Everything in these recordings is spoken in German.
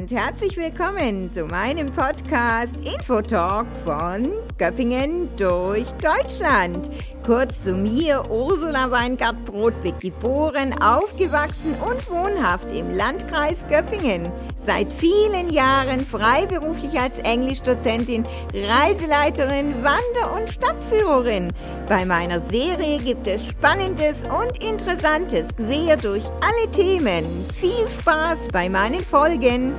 und herzlich willkommen zu meinem Podcast Infotalk von Göppingen durch Deutschland. Kurz zu mir, Ursula Weingart-Brodbeck, geboren, aufgewachsen und wohnhaft im Landkreis Göppingen. Seit vielen Jahren freiberuflich als Englischdozentin, Reiseleiterin, Wander- und Stadtführerin. Bei meiner Serie gibt es Spannendes und Interessantes quer durch alle Themen. Viel Spaß bei meinen Folgen.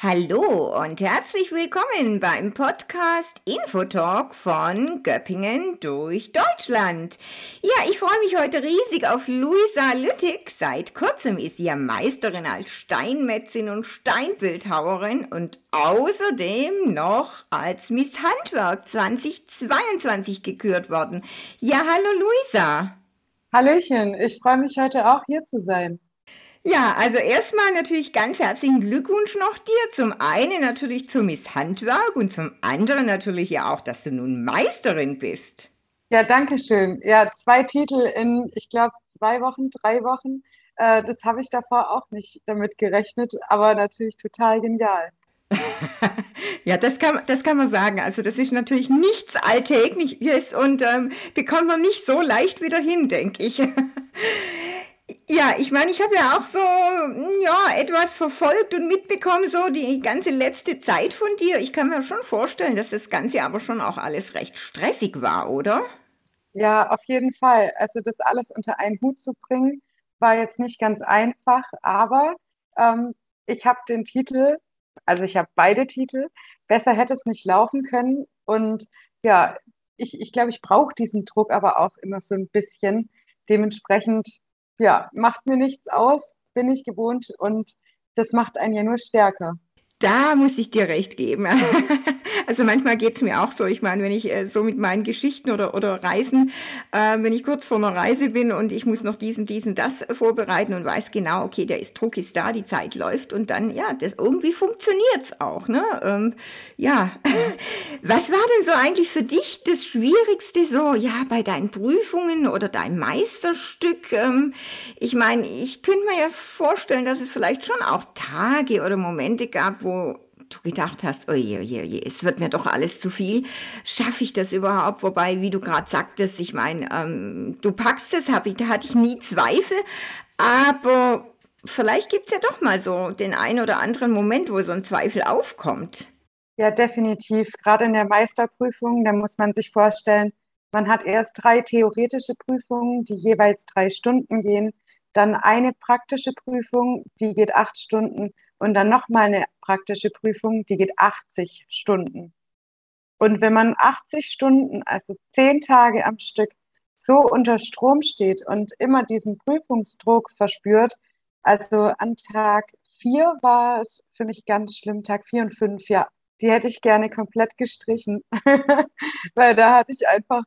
Hallo und herzlich willkommen beim Podcast Infotalk von Göppingen durch Deutschland. Ja, ich freue mich heute riesig auf Luisa Lüttig. Seit kurzem ist sie ja Meisterin als Steinmetzin und Steinbildhauerin und außerdem noch als Miss Handwerk 2022 gekürt worden. Ja, hallo Luisa. Hallöchen, ich freue mich heute auch hier zu sein. Ja, also erstmal natürlich ganz herzlichen Glückwunsch noch dir. Zum einen natürlich zum Misshandwerk und zum anderen natürlich ja auch, dass du nun Meisterin bist. Ja, danke schön. Ja, zwei Titel in, ich glaube, zwei Wochen, drei Wochen. Äh, das habe ich davor auch nicht damit gerechnet, aber natürlich total genial. ja, das kann, das kann man sagen. Also das ist natürlich nichts Alltägliches und ähm, bekommt man nicht so leicht wieder hin, denke ich. Ja, ich meine, ich habe ja auch so, hm, ja, etwas verfolgt und mitbekommen, so die ganze letzte Zeit von dir. Ich kann mir schon vorstellen, dass das Ganze aber schon auch alles recht stressig war, oder? Ja, auf jeden Fall. Also das alles unter einen Hut zu bringen, war jetzt nicht ganz einfach, aber ähm, ich habe den Titel, also ich habe beide Titel, besser hätte es nicht laufen können. Und ja, ich, ich glaube, ich brauche diesen Druck aber auch immer so ein bisschen. Dementsprechend ja, macht mir nichts aus, bin ich gewohnt und das macht einen ja nur stärker. Da muss ich dir recht geben. Also manchmal geht es mir auch so. Ich meine, wenn ich äh, so mit meinen Geschichten oder, oder Reisen, äh, wenn ich kurz vor einer Reise bin und ich muss noch diesen, diesen, das vorbereiten und weiß genau, okay, der ist, Druck ist da, die Zeit läuft und dann, ja, das irgendwie funktioniert's auch. Ne? Ähm, ja, was war denn so eigentlich für dich das Schwierigste so, ja, bei deinen Prüfungen oder deinem Meisterstück? Ähm, ich meine, ich könnte mir ja vorstellen, dass es vielleicht schon auch Tage oder Momente gab, wo du gedacht hast, oje, oje, oje, es wird mir doch alles zu viel. Schaffe ich das überhaupt? Wobei, wie du gerade sagtest, ich meine, ähm, du packst es, hab ich, da hatte ich nie Zweifel. Aber vielleicht gibt es ja doch mal so den einen oder anderen Moment, wo so ein Zweifel aufkommt. Ja, definitiv. Gerade in der Meisterprüfung, da muss man sich vorstellen, man hat erst drei theoretische Prüfungen, die jeweils drei Stunden gehen, dann eine praktische Prüfung, die geht acht Stunden und dann nochmal eine praktische Prüfung, die geht 80 Stunden. Und wenn man 80 Stunden, also zehn Tage am Stück, so unter Strom steht und immer diesen Prüfungsdruck verspürt, also an Tag vier war es für mich ganz schlimm, Tag vier und fünf, ja, die hätte ich gerne komplett gestrichen, weil da hatte ich einfach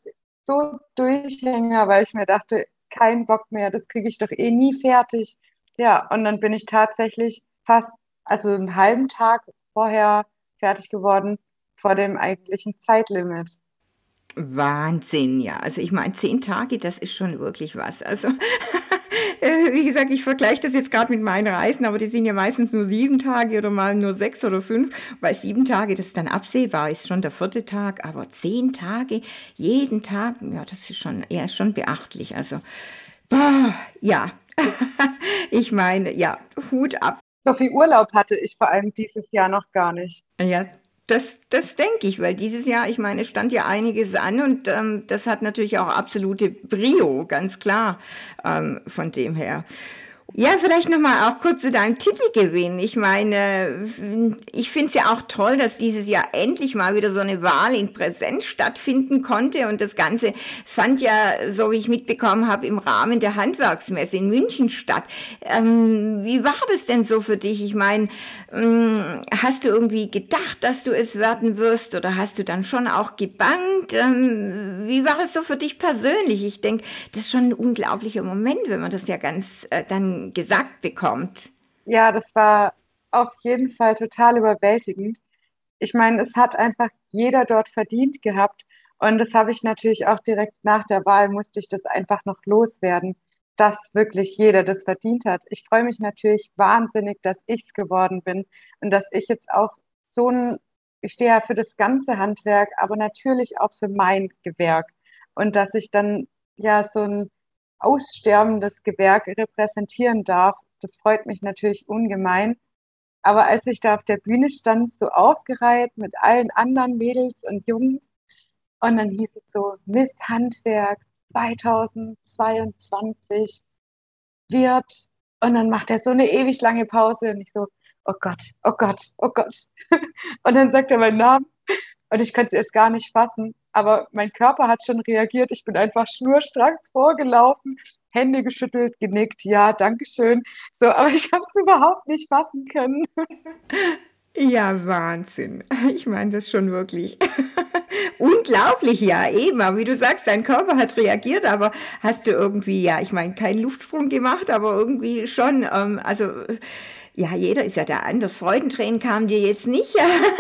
so Durchhänger, weil ich mir dachte, kein Bock mehr, das kriege ich doch eh nie fertig. Ja, und dann bin ich tatsächlich fast also einen halben Tag vorher fertig geworden, vor dem eigentlichen Zeitlimit. Wahnsinn, ja. Also ich meine, zehn Tage, das ist schon wirklich was. Also äh, wie gesagt, ich vergleiche das jetzt gerade mit meinen Reisen, aber die sind ja meistens nur sieben Tage oder mal nur sechs oder fünf, weil sieben Tage, das ist dann absehbar, ist schon der vierte Tag, aber zehn Tage, jeden Tag, ja, das ist schon, ja, ist schon beachtlich. Also, boah, ja, ich meine, ja, Hut ab so viel Urlaub hatte ich vor allem dieses Jahr noch gar nicht. Ja, das, das denke ich, weil dieses Jahr, ich meine, stand ja einiges an und ähm, das hat natürlich auch absolute Brio, ganz klar, ähm, von dem her. Ja, vielleicht nochmal auch kurz zu deinem Titelgewinn. Ich meine, ich finde es ja auch toll, dass dieses Jahr endlich mal wieder so eine Wahl in Präsenz stattfinden konnte. Und das Ganze fand ja, so wie ich mitbekommen habe, im Rahmen der Handwerksmesse in München statt. Ähm, wie war das denn so für dich? Ich meine, ähm, hast du irgendwie gedacht, dass du es werden wirst oder hast du dann schon auch gebangt? Ähm, wie war es so für dich persönlich? Ich denke, das ist schon ein unglaublicher Moment, wenn man das ja ganz äh, dann gesagt bekommt? Ja, das war auf jeden Fall total überwältigend. Ich meine, es hat einfach jeder dort verdient gehabt. Und das habe ich natürlich auch direkt nach der Wahl, musste ich das einfach noch loswerden, dass wirklich jeder das verdient hat. Ich freue mich natürlich wahnsinnig, dass ich es geworden bin und dass ich jetzt auch so ein, ich stehe ja für das ganze Handwerk, aber natürlich auch für mein Gewerk und dass ich dann ja so ein aussterbendes Gewerk repräsentieren darf, das freut mich natürlich ungemein. Aber als ich da auf der Bühne stand, so aufgereiht mit allen anderen Mädels und Jungs, und dann hieß es so, Miss Handwerk 2022 wird, und dann macht er so eine ewig lange Pause und ich so, oh Gott, oh Gott, oh Gott. Und dann sagt er meinen Namen und ich konnte es gar nicht fassen. Aber mein Körper hat schon reagiert. Ich bin einfach schnurstracks vorgelaufen, Hände geschüttelt, genickt, ja, danke schön. So, aber ich habe es überhaupt nicht fassen können. Ja, Wahnsinn. Ich meine das schon wirklich. Unglaublich, ja, eben. Wie du sagst, dein Körper hat reagiert, aber hast du irgendwie, ja, ich meine, keinen Luftsprung gemacht, aber irgendwie schon, ähm, also ja, jeder ist ja da anders. Freudentränen kamen dir jetzt nicht,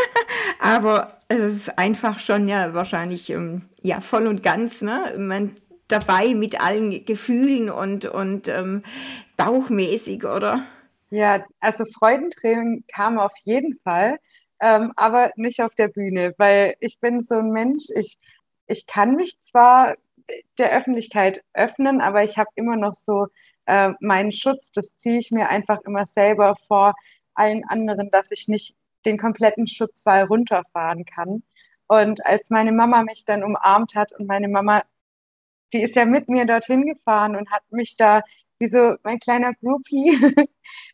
aber äh, einfach schon ja wahrscheinlich ähm, ja voll und ganz, ne? Man dabei mit allen Gefühlen und und ähm, bauchmäßig, oder? Ja, also Freudentränen kamen auf jeden Fall, ähm, aber nicht auf der Bühne, weil ich bin so ein Mensch, ich, ich kann mich zwar der Öffentlichkeit öffnen, aber ich habe immer noch so äh, meinen Schutz, das ziehe ich mir einfach immer selber vor allen anderen, dass ich nicht den kompletten Schutzwall runterfahren kann. Und als meine Mama mich dann umarmt hat und meine Mama, die ist ja mit mir dorthin gefahren und hat mich da wie so mein kleiner Groupie,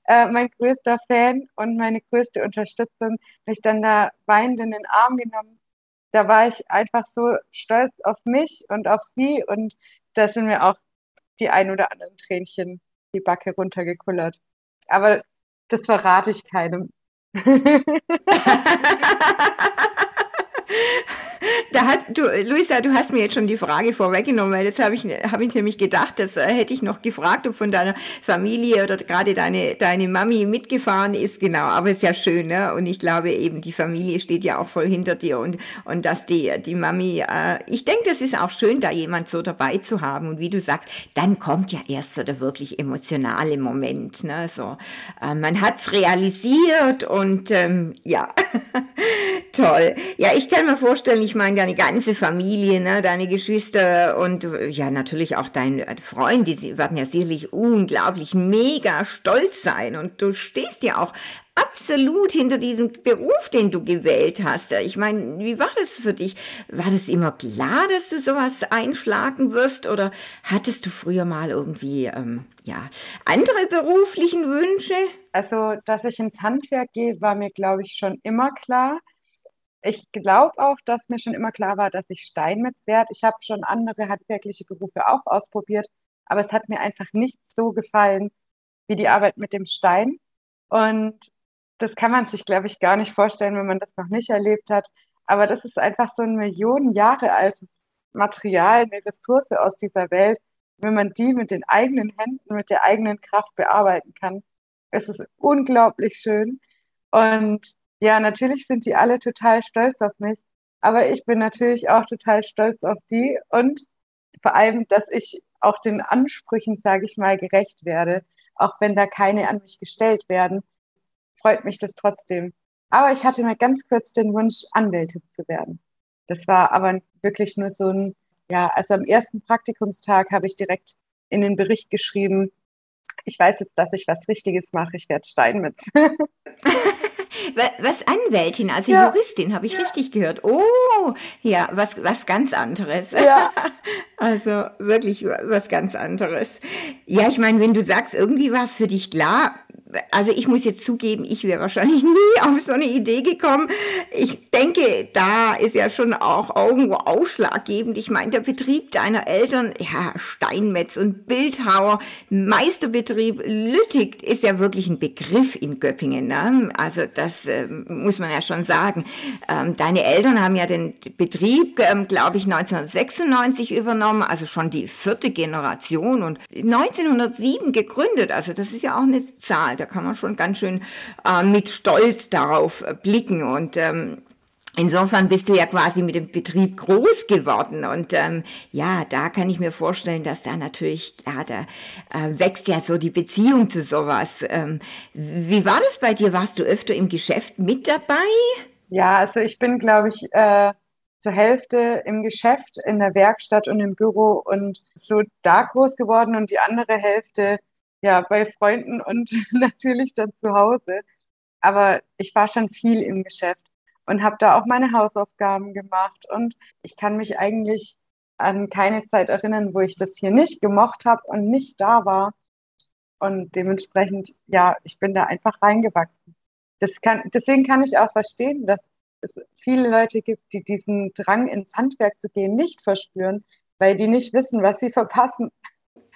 äh, mein größter Fan und meine größte Unterstützung, mich dann da weinend in den Arm genommen. Da war ich einfach so stolz auf mich und auf sie und da sind mir auch die ein oder anderen Tränchen die Backe runtergekullert. Aber das verrate ich keinem. da hast du, Luisa, du hast mir jetzt schon die Frage vorweggenommen, weil das habe ich, habe ich nämlich gedacht, das äh, hätte ich noch gefragt, ob von deiner Familie oder gerade deine, deine Mami mitgefahren ist, genau, aber ist ja schön, ne? Und ich glaube eben, die Familie steht ja auch voll hinter dir und, und dass die, die Mami, äh, ich denke, das ist auch schön, da jemand so dabei zu haben und wie du sagst, dann kommt ja erst so der wirklich emotionale Moment, ne? So, äh, man hat's realisiert und ähm, ja, toll. Ja, ich kann mir vorstellen, ich meine, deine ganze Familie, ne, deine Geschwister und ja, natürlich auch dein Freund, die werden ja sicherlich unglaublich mega stolz sein und du stehst ja auch absolut hinter diesem Beruf, den du gewählt hast. Ich meine, wie war das für dich? War das immer klar, dass du sowas einschlagen wirst oder hattest du früher mal irgendwie, ähm, ja, andere beruflichen Wünsche? Also, dass ich ins Handwerk gehe, war mir, glaube ich, schon immer klar ich glaube auch, dass mir schon immer klar war, dass ich Steinmetz werde. Ich habe schon andere handwerkliche Berufe auch ausprobiert, aber es hat mir einfach nicht so gefallen wie die Arbeit mit dem Stein. Und das kann man sich, glaube ich, gar nicht vorstellen, wenn man das noch nicht erlebt hat. Aber das ist einfach so ein Millionen Jahre altes Material, eine Ressource aus dieser Welt. Wenn man die mit den eigenen Händen, mit der eigenen Kraft bearbeiten kann, ist es unglaublich schön. Und ja, natürlich sind die alle total stolz auf mich, aber ich bin natürlich auch total stolz auf die und vor allem, dass ich auch den Ansprüchen, sage ich mal, gerecht werde, auch wenn da keine an mich gestellt werden, freut mich das trotzdem. Aber ich hatte mal ganz kurz den Wunsch, Anwältin zu werden. Das war aber wirklich nur so ein, ja, also am ersten Praktikumstag habe ich direkt in den Bericht geschrieben, ich weiß jetzt, dass ich was Richtiges mache, ich werde Steinmetz. Was Anwältin, also ja. Juristin, habe ich ja. richtig gehört. Oh, ja, was, was ganz anderes. Ja. Also wirklich was ganz anderes. Ja, ich meine, wenn du sagst, irgendwie war es für dich klar, also ich muss jetzt zugeben, ich wäre wahrscheinlich nie auf so eine Idee gekommen. Ich denke, da ist ja schon auch irgendwo ausschlaggebend. Ich meine, der Betrieb deiner Eltern, ja, Steinmetz und Bildhauer, Meisterbetrieb Lüttich ist ja wirklich ein Begriff in Göppingen. Ne? Also das äh, muss man ja schon sagen. Ähm, deine Eltern haben ja den Betrieb, ähm, glaube ich, 1996 übernommen, also schon die vierte Generation und 1907 gegründet. Also das ist ja auch eine Zahl da kann man schon ganz schön äh, mit Stolz darauf blicken. Und ähm, Insofern bist du ja quasi mit dem Betrieb groß geworden und ähm, ja, da kann ich mir vorstellen, dass da natürlich, ja, da äh, wächst ja so die Beziehung zu sowas. Ähm, wie war das bei dir? Warst du öfter im Geschäft mit dabei? Ja, also ich bin, glaube ich, äh, zur Hälfte im Geschäft, in der Werkstatt und im Büro und so da groß geworden und die andere Hälfte ja bei Freunden und natürlich dann zu Hause. Aber ich war schon viel im Geschäft und habe da auch meine Hausaufgaben gemacht. Und ich kann mich eigentlich an keine Zeit erinnern, wo ich das hier nicht gemocht habe und nicht da war. Und dementsprechend, ja, ich bin da einfach reingewachsen. Das kann, deswegen kann ich auch verstehen, dass es viele Leute gibt, die diesen Drang ins Handwerk zu gehen nicht verspüren, weil die nicht wissen, was sie verpassen.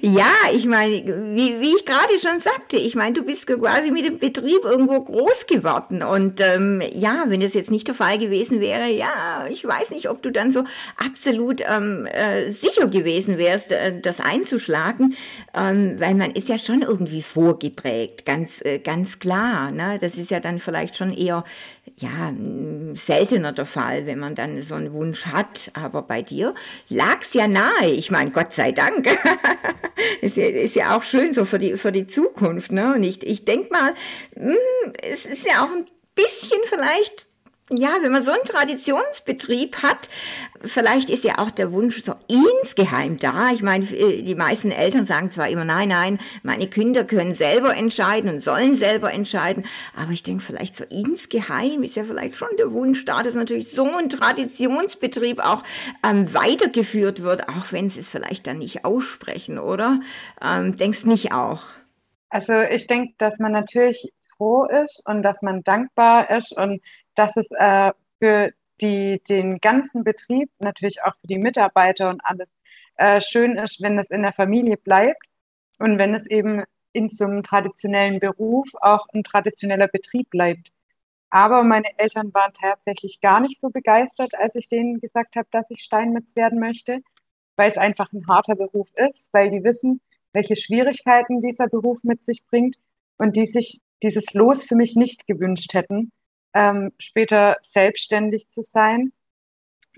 Ja, ich meine, wie, wie ich gerade schon sagte, ich meine, du bist quasi mit dem Betrieb irgendwo groß geworden. Und ähm, ja, wenn das jetzt nicht der Fall gewesen wäre, ja, ich weiß nicht, ob du dann so absolut ähm, äh, sicher gewesen wärst, äh, das einzuschlagen, ähm, weil man ist ja schon irgendwie vorgeprägt, ganz, äh, ganz klar. Ne? Das ist ja dann vielleicht schon eher ja, seltener der Fall, wenn man dann so einen Wunsch hat. Aber bei dir lag's ja nahe. Ich meine, Gott sei Dank. ist, ja, ist ja auch schön so für die, für die Zukunft. Ne? Und ich, ich denke mal, hm, es ist ja auch ein bisschen vielleicht ja, wenn man so einen Traditionsbetrieb hat, vielleicht ist ja auch der Wunsch so insgeheim da. Ich meine, die meisten Eltern sagen zwar immer, nein, nein, meine Kinder können selber entscheiden und sollen selber entscheiden, aber ich denke, vielleicht so insgeheim ist ja vielleicht schon der Wunsch da, dass natürlich so ein Traditionsbetrieb auch ähm, weitergeführt wird, auch wenn sie es vielleicht dann nicht aussprechen, oder? Ähm, denkst nicht auch? Also ich denke, dass man natürlich froh ist und dass man dankbar ist und dass es äh, für die, den ganzen Betrieb, natürlich auch für die Mitarbeiter und alles, äh, schön ist, wenn es in der Familie bleibt und wenn es eben in so einem traditionellen Beruf auch ein traditioneller Betrieb bleibt. Aber meine Eltern waren tatsächlich gar nicht so begeistert, als ich denen gesagt habe, dass ich Steinmetz werden möchte, weil es einfach ein harter Beruf ist, weil die wissen, welche Schwierigkeiten dieser Beruf mit sich bringt und die sich dieses Los für mich nicht gewünscht hätten ähm, später selbstständig zu sein,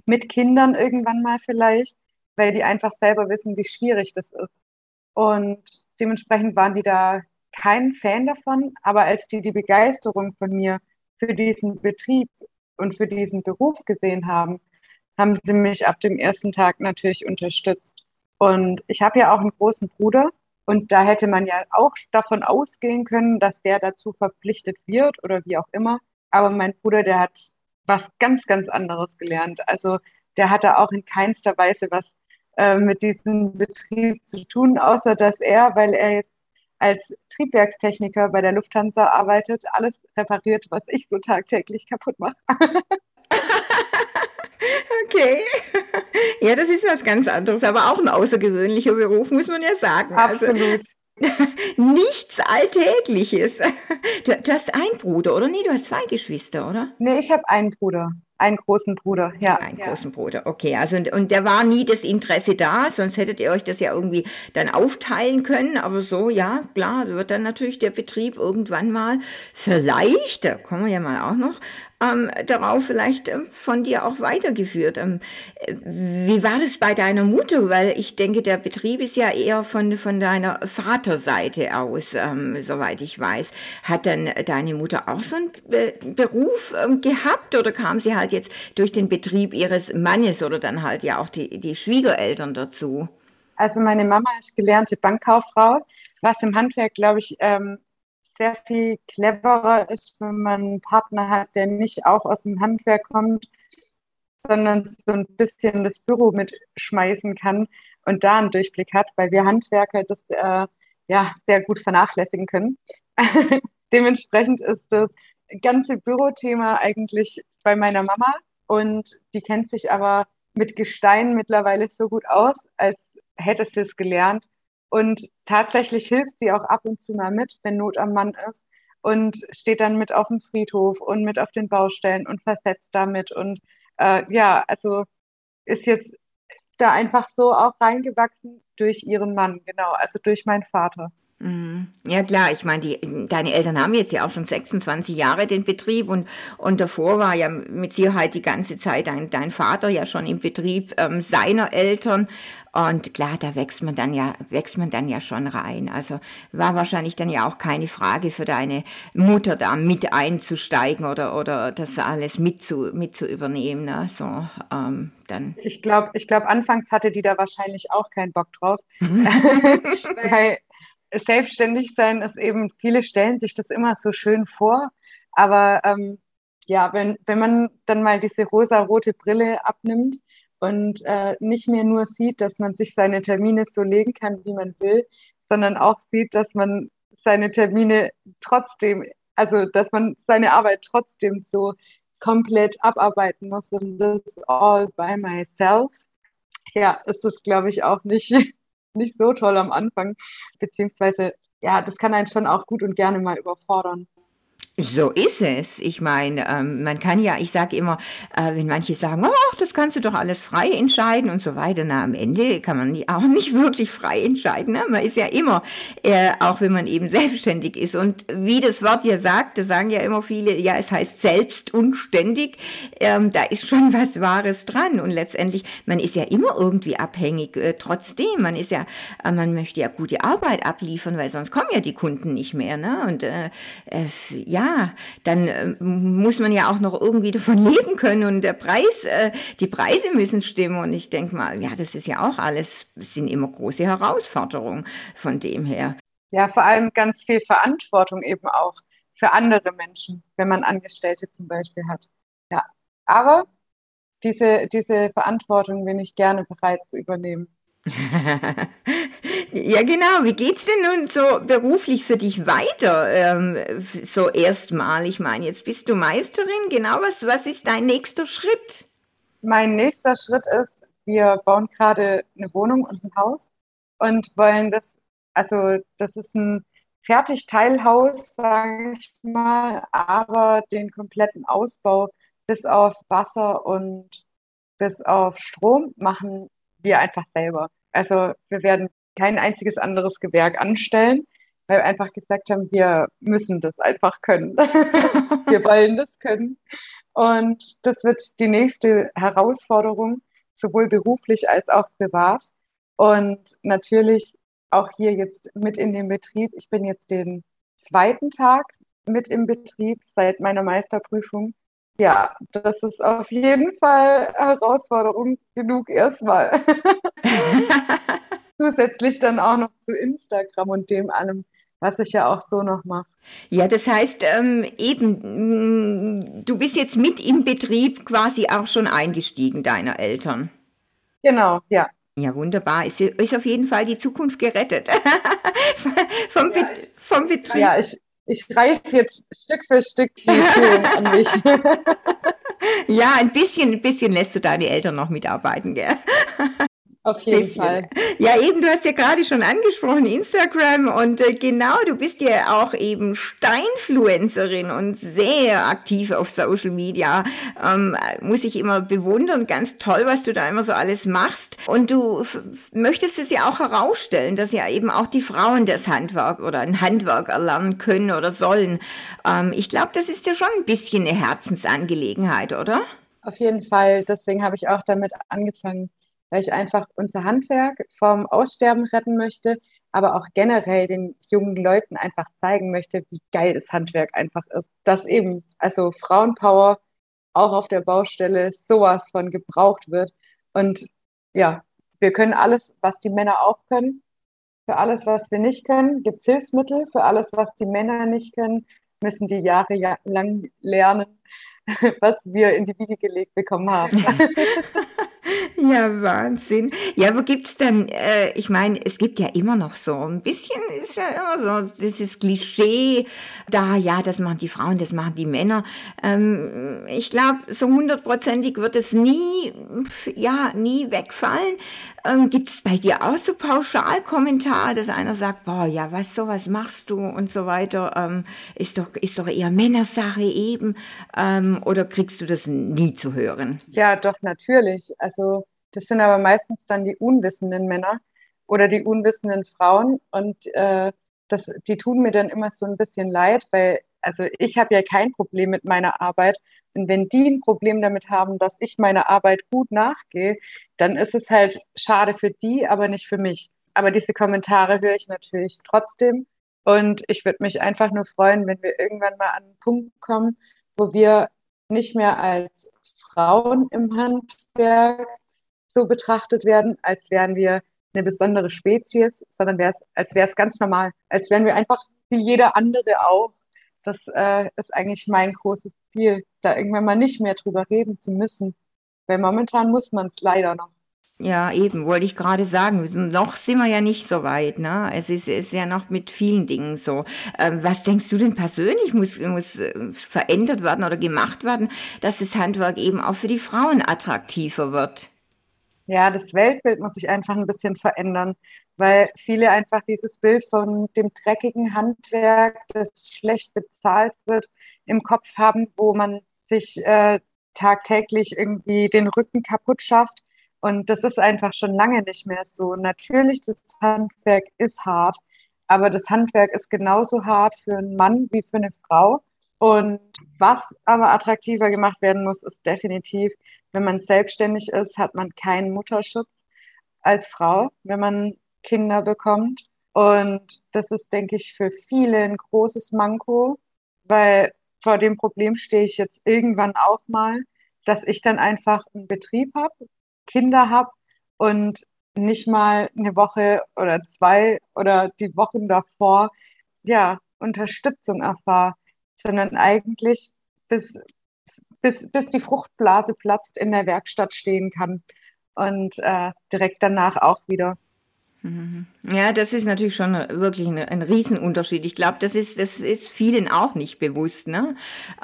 mit Kindern irgendwann mal vielleicht, weil die einfach selber wissen, wie schwierig das ist. Und dementsprechend waren die da kein Fan davon, aber als die die Begeisterung von mir für diesen Betrieb und für diesen Beruf gesehen haben, haben sie mich ab dem ersten Tag natürlich unterstützt. Und ich habe ja auch einen großen Bruder und da hätte man ja auch davon ausgehen können, dass der dazu verpflichtet wird oder wie auch immer. Aber mein Bruder, der hat was ganz, ganz anderes gelernt. Also der hatte auch in keinster Weise was äh, mit diesem Betrieb zu tun, außer dass er, weil er jetzt als Triebwerkstechniker bei der Lufthansa arbeitet, alles repariert, was ich so tagtäglich kaputt mache. okay. Ja, das ist was ganz anderes, aber auch ein außergewöhnlicher Beruf, muss man ja sagen. Also Absolut. Also, Nichts Alltägliches. Du, du, hast einen Bruder, oder? Nee, du hast zwei Geschwister, oder? Nee, ich habe einen Bruder. Einen großen Bruder, ja. Einen ja. großen Bruder, okay. Also und, und der war nie das Interesse da, sonst hättet ihr euch das ja irgendwie dann aufteilen können. Aber so, ja, klar, wird dann natürlich der Betrieb irgendwann mal vielleicht, da kommen wir ja mal auch noch, ähm, darauf vielleicht ähm, von dir auch weitergeführt. Ähm, wie war das bei deiner Mutter? Weil ich denke, der Betrieb ist ja eher von, von deiner Vaterseite aus, ähm, soweit ich weiß. Hat dann deine Mutter auch so einen Be Beruf ähm, gehabt oder kam sie halt jetzt durch den Betrieb ihres Mannes oder dann halt ja auch die, die Schwiegereltern dazu? Also meine Mama ist gelernte Bankkauffrau, was im Handwerk, glaube ich, ähm, sehr viel cleverer ist, wenn man einen Partner hat, der nicht auch aus dem Handwerk kommt, sondern so ein bisschen das Büro mitschmeißen kann und da einen Durchblick hat, weil wir Handwerker das äh, ja sehr gut vernachlässigen können. Dementsprechend ist das ganze Bürothema eigentlich bei meiner Mama und die kennt sich aber mit Gestein mittlerweile so gut aus, als hätte sie es gelernt und tatsächlich hilft sie auch ab und zu mal mit, wenn Not am Mann ist und steht dann mit auf dem Friedhof und mit auf den Baustellen und versetzt damit. Und äh, ja, also ist jetzt da einfach so auch reingewachsen durch ihren Mann, genau, also durch meinen Vater. Mhm. Ja klar, ich meine, die, deine Eltern haben jetzt ja auch schon 26 Jahre den Betrieb und, und davor war ja mit Sicherheit die ganze Zeit dein, dein Vater ja schon im Betrieb ähm, seiner Eltern und klar, da wächst man dann ja, wächst man dann ja schon rein. Also war wahrscheinlich dann ja auch keine Frage für deine Mutter da mit einzusteigen oder, oder das alles mit zu, mit zu übernehmen. Ne? So, ähm, dann. Ich glaube, ich glaube, anfangs hatte die da wahrscheinlich auch keinen Bock drauf. Weil selbstständig sein ist eben, viele stellen sich das immer so schön vor, aber ähm, ja, wenn, wenn man dann mal diese rosa-rote Brille abnimmt und äh, nicht mehr nur sieht, dass man sich seine Termine so legen kann, wie man will, sondern auch sieht, dass man seine Termine trotzdem, also dass man seine Arbeit trotzdem so komplett abarbeiten muss und das all by myself. Ja, ist das, glaube ich, auch nicht nicht so toll am Anfang, beziehungsweise ja, das kann einen schon auch gut und gerne mal überfordern. So ist es. Ich meine, ähm, man kann ja, ich sage immer, äh, wenn manche sagen, oh, das kannst du doch alles frei entscheiden und so weiter, na, am Ende kann man auch nicht wirklich frei entscheiden. Ne? Man ist ja immer, äh, auch wenn man eben selbstständig ist. Und wie das Wort ja sagt, das sagen ja immer viele, ja, es heißt selbst und ähm, da ist schon was Wahres dran. Und letztendlich, man ist ja immer irgendwie abhängig. Äh, trotzdem, man ist ja, äh, man möchte ja gute Arbeit abliefern, weil sonst kommen ja die Kunden nicht mehr. Ne? Und äh, äh ja, dann äh, muss man ja auch noch irgendwie davon leben können und der Preis, äh, die Preise müssen stimmen und ich denke mal, ja, das ist ja auch alles, sind immer große Herausforderungen von dem her. Ja, vor allem ganz viel Verantwortung eben auch für andere Menschen, wenn man Angestellte zum Beispiel hat. Ja, aber diese, diese Verantwortung bin ich gerne bereit zu übernehmen. Ja, genau. Wie geht's denn nun so beruflich für dich weiter? Ähm, so erstmal. Ich meine, jetzt bist du Meisterin. Genau, was, was ist dein nächster Schritt? Mein nächster Schritt ist, wir bauen gerade eine Wohnung und ein Haus und wollen das, also das ist ein Fertigteilhaus, sage ich mal, aber den kompletten Ausbau bis auf Wasser und bis auf Strom machen wir einfach selber. Also wir werden kein einziges anderes Gewerk anstellen, weil wir einfach gesagt haben, wir müssen das einfach können. wir wollen das können. Und das wird die nächste Herausforderung, sowohl beruflich als auch privat. Und natürlich auch hier jetzt mit in den Betrieb. Ich bin jetzt den zweiten Tag mit im Betrieb seit meiner Meisterprüfung. Ja, das ist auf jeden Fall Herausforderung genug erstmal. zusätzlich dann auch noch zu Instagram und dem allem, was ich ja auch so noch mache. Ja, das heißt ähm, eben, mm, du bist jetzt mit im Betrieb quasi auch schon eingestiegen deiner Eltern. Genau, ja. Ja, wunderbar. Ist, ist auf jeden Fall die Zukunft gerettet. vom, ja, Be vom Betrieb. Ja, ich, ich reiße jetzt Stück für Stück die Führung an mich. ja, ein bisschen, ein bisschen lässt du deine Eltern noch mitarbeiten, gell? Auf jeden bisschen. Fall. Ja, eben, du hast ja gerade schon angesprochen, Instagram und äh, genau, du bist ja auch eben Steinfluencerin und sehr aktiv auf Social Media. Ähm, muss ich immer bewundern, ganz toll, was du da immer so alles machst. Und du möchtest es ja auch herausstellen, dass ja eben auch die Frauen das Handwerk oder ein Handwerk erlernen können oder sollen. Ähm, ich glaube, das ist ja schon ein bisschen eine Herzensangelegenheit, oder? Auf jeden Fall. Deswegen habe ich auch damit angefangen weil ich einfach unser Handwerk vom Aussterben retten möchte, aber auch generell den jungen Leuten einfach zeigen möchte, wie geil das Handwerk einfach ist. Dass eben, also Frauenpower auch auf der Baustelle sowas von gebraucht wird. Und ja, wir können alles, was die Männer auch können. Für alles, was wir nicht können, gibt es Hilfsmittel. Für alles, was die Männer nicht können, müssen die Jahre lang lernen, was wir in die Wiege gelegt bekommen haben. Ja, Wahnsinn. Ja, wo gibt's denn, äh, ich meine, es gibt ja immer noch so ein bisschen, ist ja immer so dieses Klischee da, ja, das machen die Frauen, das machen die Männer. Ähm, ich glaube, so hundertprozentig wird es nie, ja, nie wegfallen. Ähm, Gibt es bei dir auch so Pauschalkommentare, dass einer sagt, boah, ja, was, sowas machst du und so weiter, ähm, ist doch, ist doch eher Männersache eben, ähm, oder kriegst du das nie zu hören? Ja, doch, natürlich. Also, das sind aber meistens dann die unwissenden Männer oder die unwissenden Frauen und äh, das, die tun mir dann immer so ein bisschen leid, weil also ich habe ja kein Problem mit meiner Arbeit. Und wenn die ein Problem damit haben, dass ich meiner Arbeit gut nachgehe, dann ist es halt schade für die, aber nicht für mich. Aber diese Kommentare höre ich natürlich trotzdem. Und ich würde mich einfach nur freuen, wenn wir irgendwann mal an einen Punkt kommen, wo wir nicht mehr als Frauen im Handwerk so betrachtet werden, als wären wir eine besondere Spezies, sondern wär's, als wäre es ganz normal, als wären wir einfach wie jeder andere auch. Das äh, ist eigentlich mein großes Ziel, da irgendwann mal nicht mehr drüber reden zu müssen. Weil momentan muss man es leider noch. Ja, eben, wollte ich gerade sagen. Noch sind wir ja nicht so weit, ne? Es ist, ist ja noch mit vielen Dingen so. Ähm, was denkst du denn persönlich, muss, muss äh, verändert werden oder gemacht werden, dass das Handwerk eben auch für die Frauen attraktiver wird? Ja, das Weltbild muss sich einfach ein bisschen verändern, weil viele einfach dieses Bild von dem dreckigen Handwerk, das schlecht bezahlt wird, im Kopf haben, wo man sich äh, tagtäglich irgendwie den Rücken kaputt schafft und das ist einfach schon lange nicht mehr so. Natürlich, das Handwerk ist hart, aber das Handwerk ist genauso hart für einen Mann wie für eine Frau. Und was aber attraktiver gemacht werden muss, ist definitiv, wenn man selbstständig ist, hat man keinen Mutterschutz als Frau, wenn man Kinder bekommt. Und das ist, denke ich, für viele ein großes Manko, weil vor dem Problem stehe ich jetzt irgendwann auch mal, dass ich dann einfach einen Betrieb habe, Kinder habe und nicht mal eine Woche oder zwei oder die Wochen davor ja Unterstützung erfahre, sondern eigentlich bis, bis, bis die Fruchtblase platzt in der Werkstatt stehen kann und äh, direkt danach auch wieder. Mhm. Ja, das ist natürlich schon wirklich ein, ein Riesenunterschied. Ich glaube, das ist, das ist vielen auch nicht bewusst. Ne?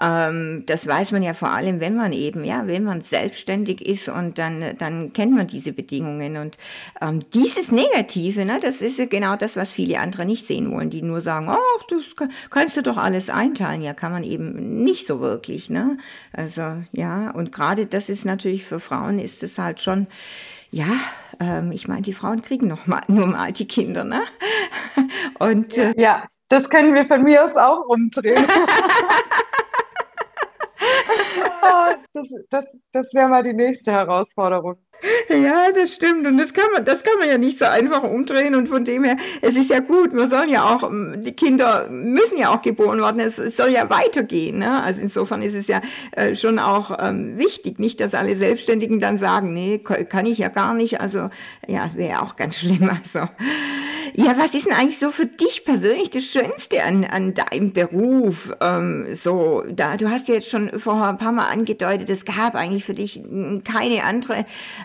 Ähm, das weiß man ja vor allem, wenn man eben, ja, wenn man selbstständig ist und dann, dann kennt man diese Bedingungen. Und ähm, dieses Negative, ne, das ist ja genau das, was viele andere nicht sehen wollen, die nur sagen, oh, das kannst du doch alles einteilen. Ja, kann man eben nicht so wirklich. Ne? Also ja, und gerade das ist natürlich für Frauen ist es halt schon ja, ähm, ich meine, die Frauen kriegen noch mal, nur mal die Kinder, ne? Und äh, ja, das können wir von mir aus auch umdrehen. das, das, das wäre mal die nächste Herausforderung. Ja, das stimmt. Und das kann man, das kann man ja nicht so einfach umdrehen. Und von dem her, es ist ja gut. Wir sollen ja auch, ähm, die Kinder müssen ja auch geboren werden. Es, soll ja weitergehen. Ne? Also insofern ist es ja äh, schon auch ähm, wichtig. Nicht, dass alle Selbstständigen dann sagen, nee, kann ich ja gar nicht. Also, ja, wäre auch ganz schlimm. Also, ja, was ist denn eigentlich so für dich persönlich das Schönste an, an deinem Beruf? Ähm, so, da, du hast ja jetzt schon vorher ein paar Mal angedeutet, es gab eigentlich für dich keine andere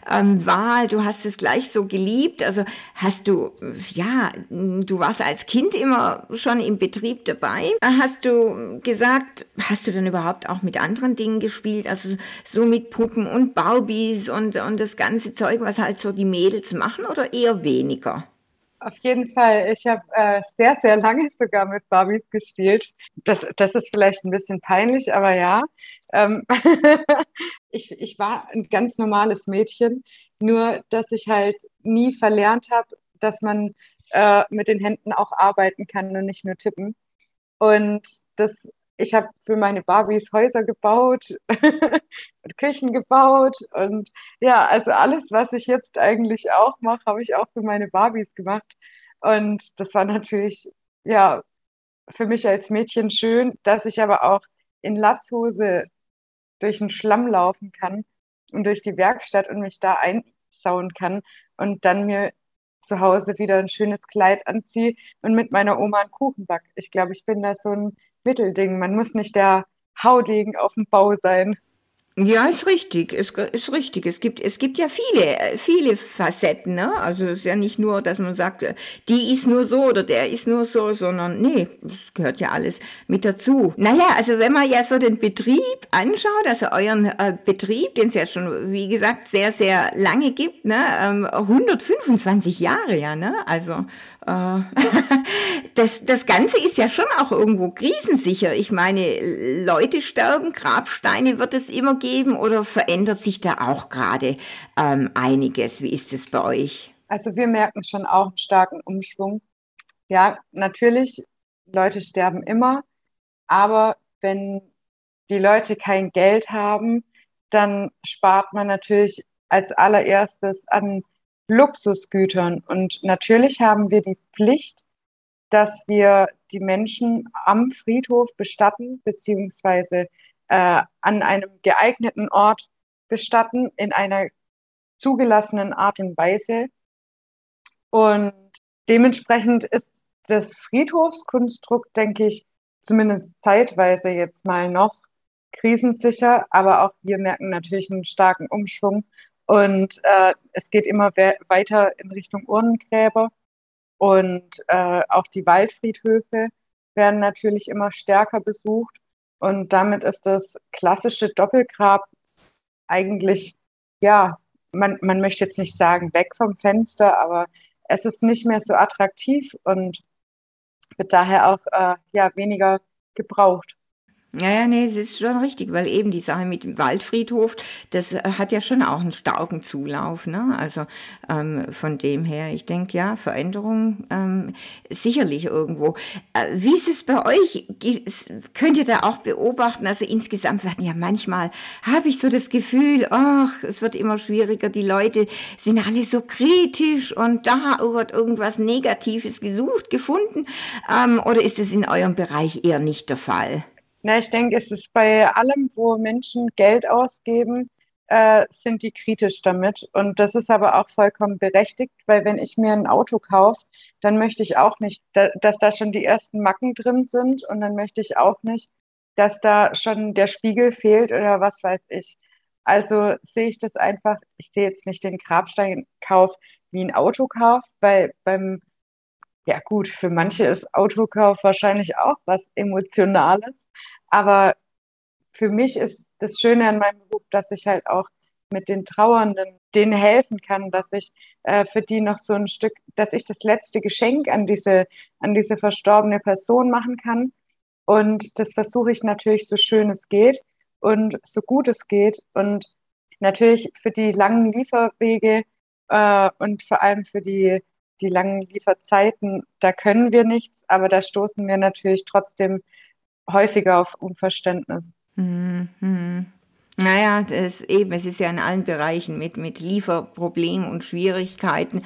ähm, Wahl. Du hast es gleich so geliebt. Also hast du, ja, du warst als Kind immer schon im Betrieb dabei. Hast du gesagt, hast du denn überhaupt auch mit anderen Dingen gespielt? Also so mit Puppen und Barbies und, und das ganze Zeug, was halt so die Mädels machen oder eher weniger? Auf jeden Fall. Ich habe äh, sehr, sehr lange sogar mit Barbies gespielt. Das, das ist vielleicht ein bisschen peinlich, aber ja. Ähm ich, ich war ein ganz normales Mädchen, nur dass ich halt nie verlernt habe, dass man äh, mit den Händen auch arbeiten kann und nicht nur tippen. Und das ich habe für meine Barbies Häuser gebaut und Küchen gebaut und ja, also alles, was ich jetzt eigentlich auch mache, habe ich auch für meine Barbies gemacht. Und das war natürlich, ja, für mich als Mädchen schön, dass ich aber auch in Latzhose durch den Schlamm laufen kann und durch die Werkstatt und mich da einsauen kann und dann mir zu Hause wieder ein schönes Kleid anziehe und mit meiner Oma einen Kuchen back. Ich glaube, ich bin da so ein Mittelding. Man muss nicht der Haudegen auf dem Bau sein. Ja, ist richtig, ist, ist richtig. Es gibt, es gibt ja viele, viele Facetten, ne? Also es ist ja nicht nur, dass man sagt, die ist nur so oder der ist nur so, sondern nee, das gehört ja alles mit dazu. Naja, also wenn man ja so den Betrieb anschaut, also euren äh, Betrieb, den es ja schon, wie gesagt, sehr, sehr lange gibt, ne? Ähm, 125 Jahre, ja, ne? Also äh, das, das Ganze ist ja schon auch irgendwo krisensicher. Ich meine, Leute sterben, Grabsteine wird es immer geben oder verändert sich da auch gerade ähm, einiges? Wie ist es bei euch? Also wir merken schon auch einen starken Umschwung. Ja, natürlich, Leute sterben immer, aber wenn die Leute kein Geld haben, dann spart man natürlich als allererstes an Luxusgütern. Und natürlich haben wir die Pflicht, dass wir die Menschen am Friedhof bestatten, beziehungsweise äh, an einem geeigneten Ort bestatten, in einer zugelassenen Art und Weise. Und dementsprechend ist das Friedhofskonstrukt, denke ich, zumindest zeitweise jetzt mal noch krisensicher, aber auch wir merken natürlich einen starken Umschwung und äh, es geht immer we weiter in Richtung Urnengräber und äh, auch die Waldfriedhöfe werden natürlich immer stärker besucht und damit ist das klassische Doppelgrab eigentlich, ja, man, man möchte jetzt nicht sagen weg vom Fenster, aber es ist nicht mehr so attraktiv und wird daher auch äh, ja, weniger gebraucht. Ja, ja, nee, es ist schon richtig, weil eben die Sache mit dem Waldfriedhof, das äh, hat ja schon auch einen starken Zulauf, ne? Also ähm, von dem her, ich denke, ja, Veränderung ähm, sicherlich irgendwo. Äh, wie ist es bei euch? Könnt ihr da auch beobachten? Also insgesamt werden ja manchmal, habe ich so das Gefühl, ach, es wird immer schwieriger, die Leute sind alle so kritisch und da wird irgendwas Negatives gesucht, gefunden. Ähm, oder ist es in eurem Bereich eher nicht der Fall? Na, ich denke, es ist bei allem, wo Menschen Geld ausgeben, äh, sind die kritisch damit. Und das ist aber auch vollkommen berechtigt, weil wenn ich mir ein Auto kaufe, dann möchte ich auch nicht, da, dass da schon die ersten Macken drin sind und dann möchte ich auch nicht, dass da schon der Spiegel fehlt oder was weiß ich. Also sehe ich das einfach, ich sehe jetzt nicht den Grabsteinkauf wie ein Autokauf, weil beim, ja gut, für manche ist Autokauf wahrscheinlich auch was Emotionales. Aber für mich ist das Schöne an meinem Beruf, dass ich halt auch mit den Trauernden denen helfen kann, dass ich äh, für die noch so ein Stück, dass ich das letzte Geschenk an diese, an diese verstorbene Person machen kann. Und das versuche ich natürlich so schön es geht und so gut es geht. Und natürlich für die langen Lieferwege äh, und vor allem für die, die langen Lieferzeiten, da können wir nichts, aber da stoßen wir natürlich trotzdem häufiger auf Unverständnis. Mhm. Naja, das eben, es ist ja in allen Bereichen mit, mit Lieferproblemen und Schwierigkeiten.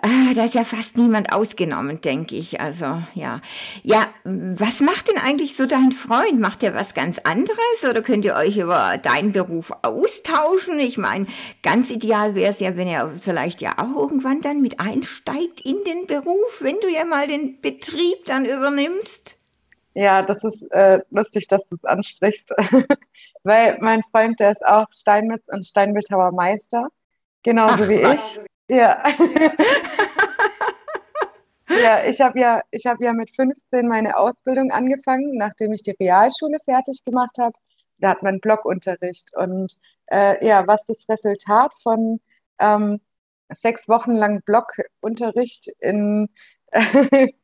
Ah, da ist ja fast niemand ausgenommen, denke ich. Also ja. Ja, was macht denn eigentlich so dein Freund? Macht er was ganz anderes oder könnt ihr euch über deinen Beruf austauschen? Ich meine, ganz ideal wäre es ja, wenn er vielleicht ja auch irgendwann dann mit einsteigt in den Beruf, wenn du ja mal den Betrieb dann übernimmst. Ja, das ist äh, lustig, dass du es ansprichst, weil mein Freund, der ist auch Steinmetz und Steinbildhauer Meister, genauso Ach, wie was? ich. Ja. ja, ich habe ja, ich habe ja mit 15 meine Ausbildung angefangen, nachdem ich die Realschule fertig gemacht habe. Da hat man Blockunterricht und äh, ja, was das Resultat von ähm, sechs Wochen lang Blockunterricht in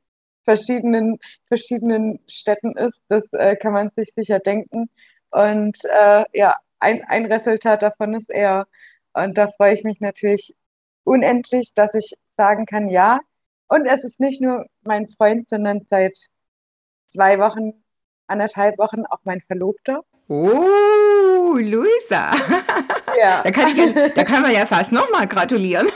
verschiedenen, verschiedenen Städten ist. Das äh, kann man sich sicher denken. Und äh, ja, ein, ein Resultat davon ist er. Und da freue ich mich natürlich unendlich, dass ich sagen kann, ja. Und es ist nicht nur mein Freund, sondern seit zwei Wochen, anderthalb Wochen auch mein Verlobter. Oh, Luisa. Ja. Da kann, ich, da kann man ja fast nochmal gratulieren.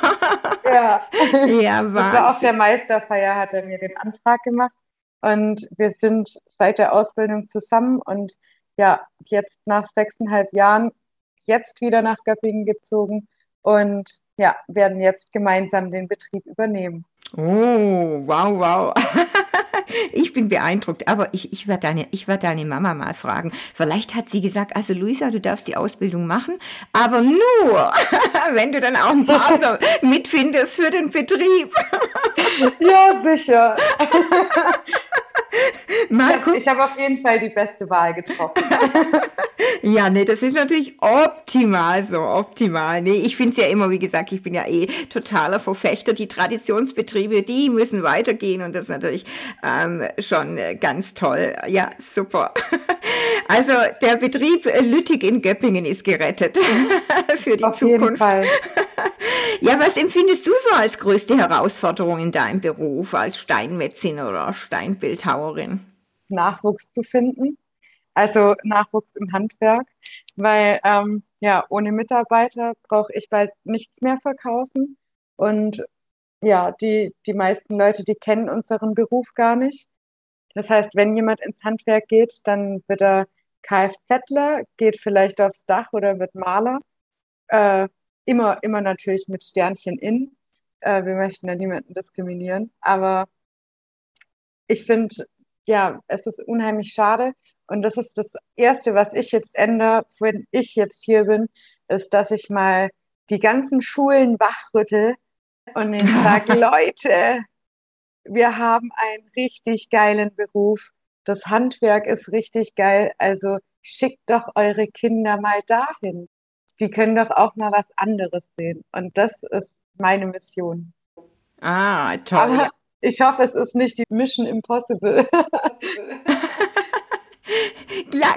Ja. Ja, war auf der Meisterfeier hat er mir den Antrag gemacht. Und wir sind seit der Ausbildung zusammen und ja, jetzt nach sechseinhalb Jahren jetzt wieder nach Göppingen gezogen und ja, werden jetzt gemeinsam den Betrieb übernehmen. Oh, wow, wow. ich bin beeindruckt, aber ich, ich werde deine, werd deine Mama mal fragen. Vielleicht hat sie gesagt, also Luisa, du darfst die Ausbildung machen, aber nur, wenn du dann auch einen Partner mitfindest für den Betrieb. ja, sicher. Mal ich habe hab auf jeden Fall die beste Wahl getroffen. ja, nee, das ist natürlich optimal so, optimal. Nee, ich finde es ja immer, wie gesagt, ich bin ja eh totaler Verfechter. Die Traditionsbetriebe, die müssen weitergehen und das ist natürlich ähm, schon ganz toll. Ja, super. Also der Betrieb Lüttig in Göppingen ist gerettet für die auf Zukunft. Jeden Fall. Ja, was empfindest du so als größte Herausforderung in deinem Beruf als Steinmetzin oder Steinbildhauerin? Nachwuchs zu finden, also Nachwuchs im Handwerk, weil ähm, ja, ohne Mitarbeiter brauche ich bald nichts mehr verkaufen und ja, die, die meisten Leute, die kennen unseren Beruf gar nicht. Das heißt, wenn jemand ins Handwerk geht, dann wird er Kfzler, geht vielleicht aufs Dach oder wird Maler. Äh, immer, immer natürlich mit Sternchen in. Äh, wir möchten ja niemanden diskriminieren. Aber ich finde, ja, es ist unheimlich schade. Und das ist das Erste, was ich jetzt ändere, wenn ich jetzt hier bin, ist, dass ich mal die ganzen Schulen wachrüttel und ich sage, Leute, wir haben einen richtig geilen Beruf. Das Handwerk ist richtig geil. Also schickt doch eure Kinder mal dahin. Die können doch auch mal was anderes sehen. Und das ist meine Mission. Ah, toll. Aber ich hoffe, es ist nicht die Mission Impossible.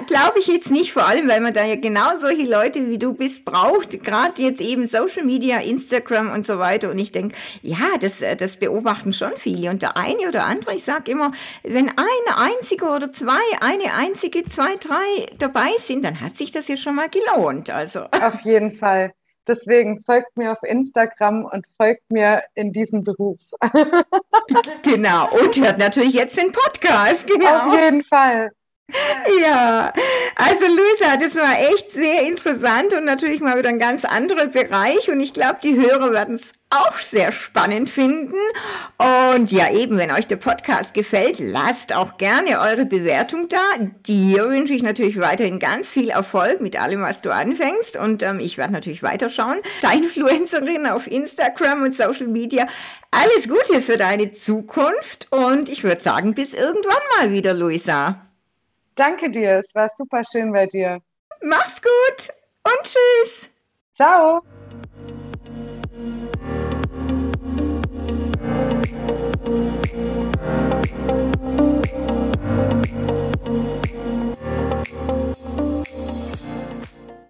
Glaube ich jetzt nicht, vor allem, weil man da ja genau solche Leute wie du bist braucht, gerade jetzt eben Social Media, Instagram und so weiter. Und ich denke, ja, das, äh, das beobachten schon viele. Und der eine oder andere, ich sage immer, wenn ein einziger oder zwei, eine einzige, zwei, drei dabei sind, dann hat sich das ja schon mal gelohnt. Also. Auf jeden Fall. Deswegen folgt mir auf Instagram und folgt mir in diesem Beruf. genau. Und hört natürlich jetzt den Podcast. Genau. Auf jeden Fall. Ja, also Luisa, das war echt sehr interessant und natürlich mal wieder ein ganz anderer Bereich und ich glaube, die Hörer werden es auch sehr spannend finden. Und ja, eben, wenn euch der Podcast gefällt, lasst auch gerne eure Bewertung da. Dir wünsche ich natürlich weiterhin ganz viel Erfolg mit allem, was du anfängst. Und ähm, ich werde natürlich weiterschauen. Influencerin auf Instagram und Social Media. Alles Gute für deine Zukunft und ich würde sagen, bis irgendwann mal wieder, Luisa danke dir. Es war super schön bei dir. Mach's gut und tschüss. Ciao.